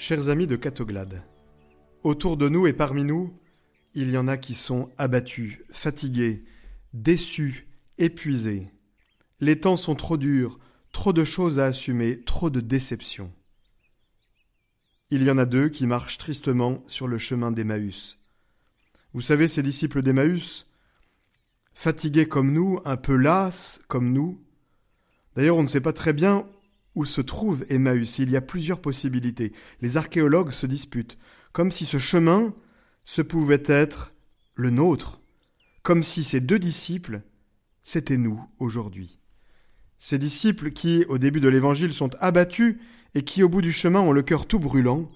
Chers amis de Catoglade, autour de nous et parmi nous, il y en a qui sont abattus, fatigués, déçus, épuisés. Les temps sont trop durs, trop de choses à assumer, trop de déceptions. Il y en a deux qui marchent tristement sur le chemin d'Emmaüs. Vous savez, ces disciples d'Emmaüs, fatigués comme nous, un peu las comme nous. D'ailleurs, on ne sait pas très bien où se trouve Emmaüs. Il y a plusieurs possibilités. Les archéologues se disputent, comme si ce chemin se pouvait être le nôtre, comme si ces deux disciples, c'était nous aujourd'hui. Ces disciples qui, au début de l'Évangile, sont abattus et qui, au bout du chemin, ont le cœur tout brûlant,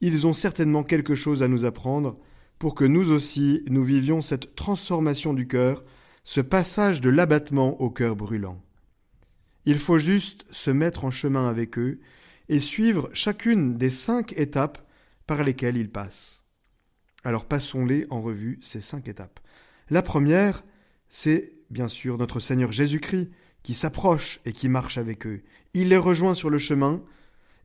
ils ont certainement quelque chose à nous apprendre pour que nous aussi nous vivions cette transformation du cœur, ce passage de l'abattement au cœur brûlant. Il faut juste se mettre en chemin avec eux et suivre chacune des cinq étapes par lesquelles ils passent. Alors passons-les en revue, ces cinq étapes. La première, c'est bien sûr notre Seigneur Jésus-Christ qui s'approche et qui marche avec eux. Il les rejoint sur le chemin,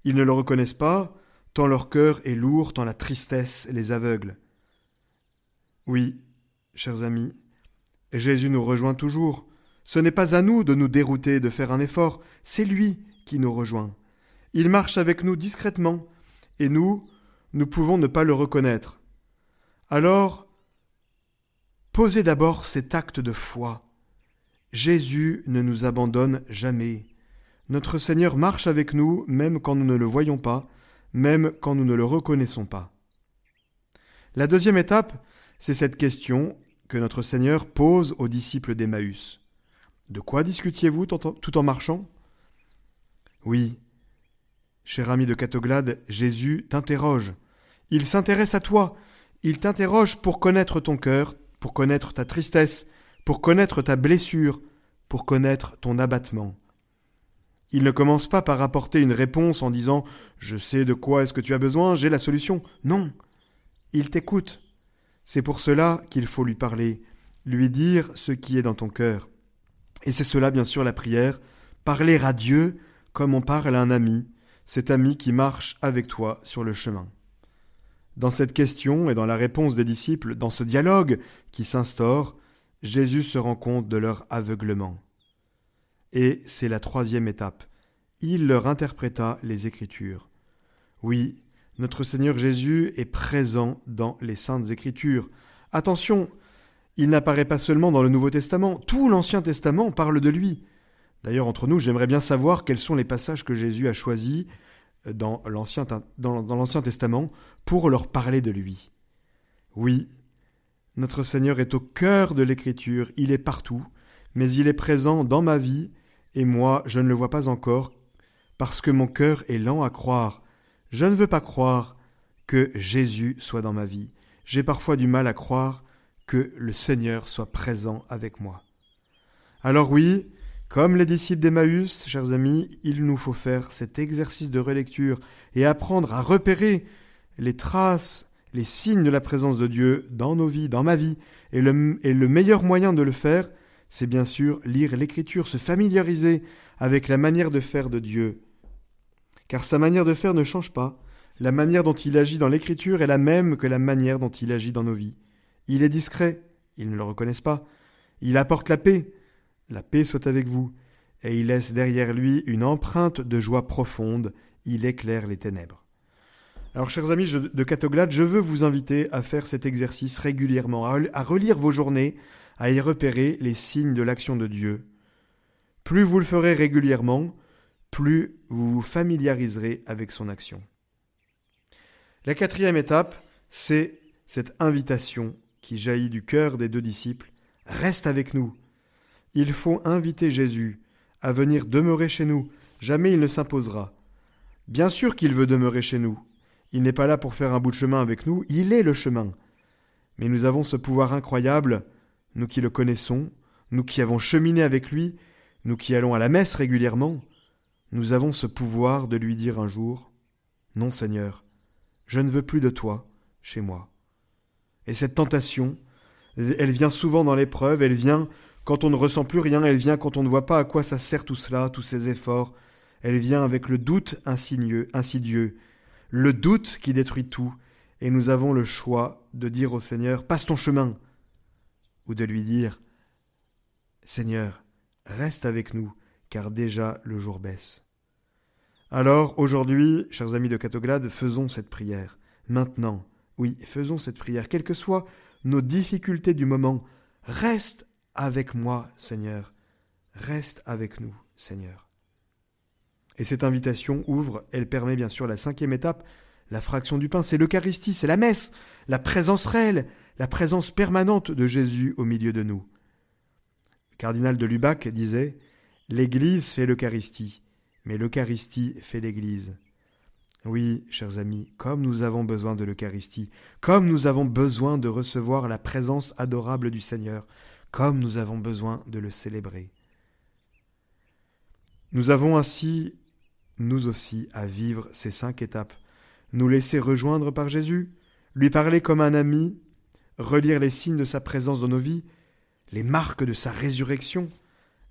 ils ne le reconnaissent pas, tant leur cœur est lourd, tant la tristesse les aveugle. Oui, chers amis, Jésus nous rejoint toujours, ce n'est pas à nous de nous dérouter, de faire un effort, c'est lui qui nous rejoint. Il marche avec nous discrètement, et nous, nous pouvons ne pas le reconnaître. Alors, posez d'abord cet acte de foi. Jésus ne nous abandonne jamais. Notre Seigneur marche avec nous même quand nous ne le voyons pas, même quand nous ne le reconnaissons pas. La deuxième étape, c'est cette question que notre Seigneur pose aux disciples d'Emmaüs. De quoi discutiez-vous tout en marchant? Oui, cher ami de Catoglade, Jésus t'interroge. Il s'intéresse à toi. Il t'interroge pour connaître ton cœur, pour connaître ta tristesse, pour connaître ta blessure, pour connaître ton abattement. Il ne commence pas par apporter une réponse en disant Je sais de quoi est-ce que tu as besoin, j'ai la solution. Non. Il t'écoute. C'est pour cela qu'il faut lui parler, lui dire ce qui est dans ton cœur. Et c'est cela, bien sûr, la prière, parler à Dieu comme on parle à un ami, cet ami qui marche avec toi sur le chemin. Dans cette question et dans la réponse des disciples, dans ce dialogue qui s'instaure, Jésus se rend compte de leur aveuglement. Et c'est la troisième étape. Il leur interpréta les Écritures. Oui, notre Seigneur Jésus est présent dans les saintes Écritures. Attention, il n'apparaît pas seulement dans le Nouveau Testament, tout l'Ancien Testament parle de lui. D'ailleurs, entre nous, j'aimerais bien savoir quels sont les passages que Jésus a choisis euh, dans l'Ancien, Testament pour leur parler de lui. Oui, notre Seigneur est au cœur de l'Écriture, il est partout, mais il est présent dans ma vie, et moi je ne le vois pas encore, parce que mon cœur est lent à croire. Je ne veux pas croire que Jésus soit dans ma vie. J'ai parfois du mal à croire que le Seigneur soit présent avec moi. Alors oui, comme les disciples d'Emmaüs, chers amis, il nous faut faire cet exercice de relecture et apprendre à repérer les traces, les signes de la présence de Dieu dans nos vies, dans ma vie. Et le, et le meilleur moyen de le faire, c'est bien sûr lire l'Écriture, se familiariser avec la manière de faire de Dieu. Car sa manière de faire ne change pas. La manière dont il agit dans l'Écriture est la même que la manière dont il agit dans nos vies. Il est discret, ils ne le reconnaissent pas. Il apporte la paix, la paix soit avec vous, et il laisse derrière lui une empreinte de joie profonde, il éclaire les ténèbres. Alors, chers amis de Catoglade, je veux vous inviter à faire cet exercice régulièrement, à relire vos journées, à y repérer les signes de l'action de Dieu. Plus vous le ferez régulièrement, plus vous vous familiariserez avec son action. La quatrième étape, c'est cette invitation qui jaillit du cœur des deux disciples, reste avec nous. Il faut inviter Jésus à venir demeurer chez nous. Jamais il ne s'imposera. Bien sûr qu'il veut demeurer chez nous. Il n'est pas là pour faire un bout de chemin avec nous, il est le chemin. Mais nous avons ce pouvoir incroyable, nous qui le connaissons, nous qui avons cheminé avec lui, nous qui allons à la messe régulièrement, nous avons ce pouvoir de lui dire un jour Non, Seigneur, je ne veux plus de toi chez moi. Et cette tentation, elle vient souvent dans l'épreuve, elle vient quand on ne ressent plus rien, elle vient quand on ne voit pas à quoi ça sert tout cela, tous ces efforts, elle vient avec le doute insidieux, insidieux. le doute qui détruit tout, et nous avons le choix de dire au Seigneur, passe ton chemin, ou de lui dire, Seigneur, reste avec nous, car déjà le jour baisse. Alors, aujourd'hui, chers amis de Catoglade, faisons cette prière. Maintenant, oui, faisons cette prière, quelles que soient nos difficultés du moment. Reste avec moi, Seigneur. Reste avec nous, Seigneur. Et cette invitation ouvre, elle permet bien sûr la cinquième étape, la fraction du pain, c'est l'Eucharistie, c'est la messe, la présence réelle, la présence permanente de Jésus au milieu de nous. Le cardinal de Lubac disait L'Église fait l'Eucharistie, mais l'Eucharistie fait l'Église. Oui, chers amis, comme nous avons besoin de l'Eucharistie, comme nous avons besoin de recevoir la présence adorable du Seigneur, comme nous avons besoin de le célébrer. Nous avons ainsi nous aussi, à vivre ces cinq étapes. Nous laisser rejoindre par Jésus, lui parler comme un ami, relire les signes de sa présence dans nos vies, les marques de sa résurrection,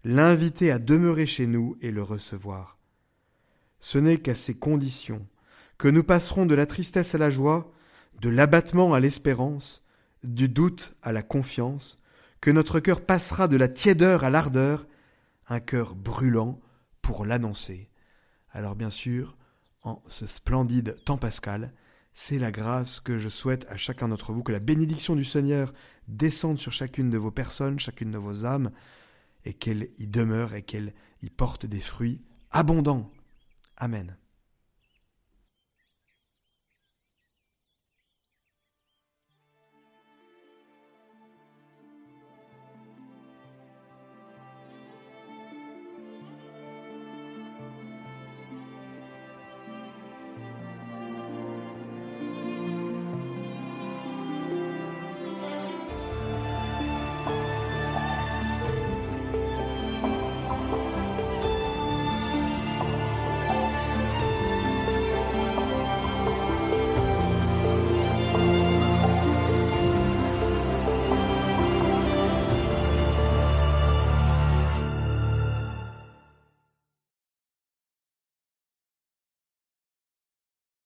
l'inviter à demeurer chez nous et le recevoir. Ce n'est qu'à ces conditions que nous passerons de la tristesse à la joie, de l'abattement à l'espérance, du doute à la confiance, que notre cœur passera de la tiédeur à l'ardeur, un cœur brûlant pour l'annoncer. Alors bien sûr, en ce splendide temps pascal, c'est la grâce que je souhaite à chacun d'entre vous, que la bénédiction du Seigneur descende sur chacune de vos personnes, chacune de vos âmes, et qu'elle y demeure et qu'elle y porte des fruits abondants. Amen.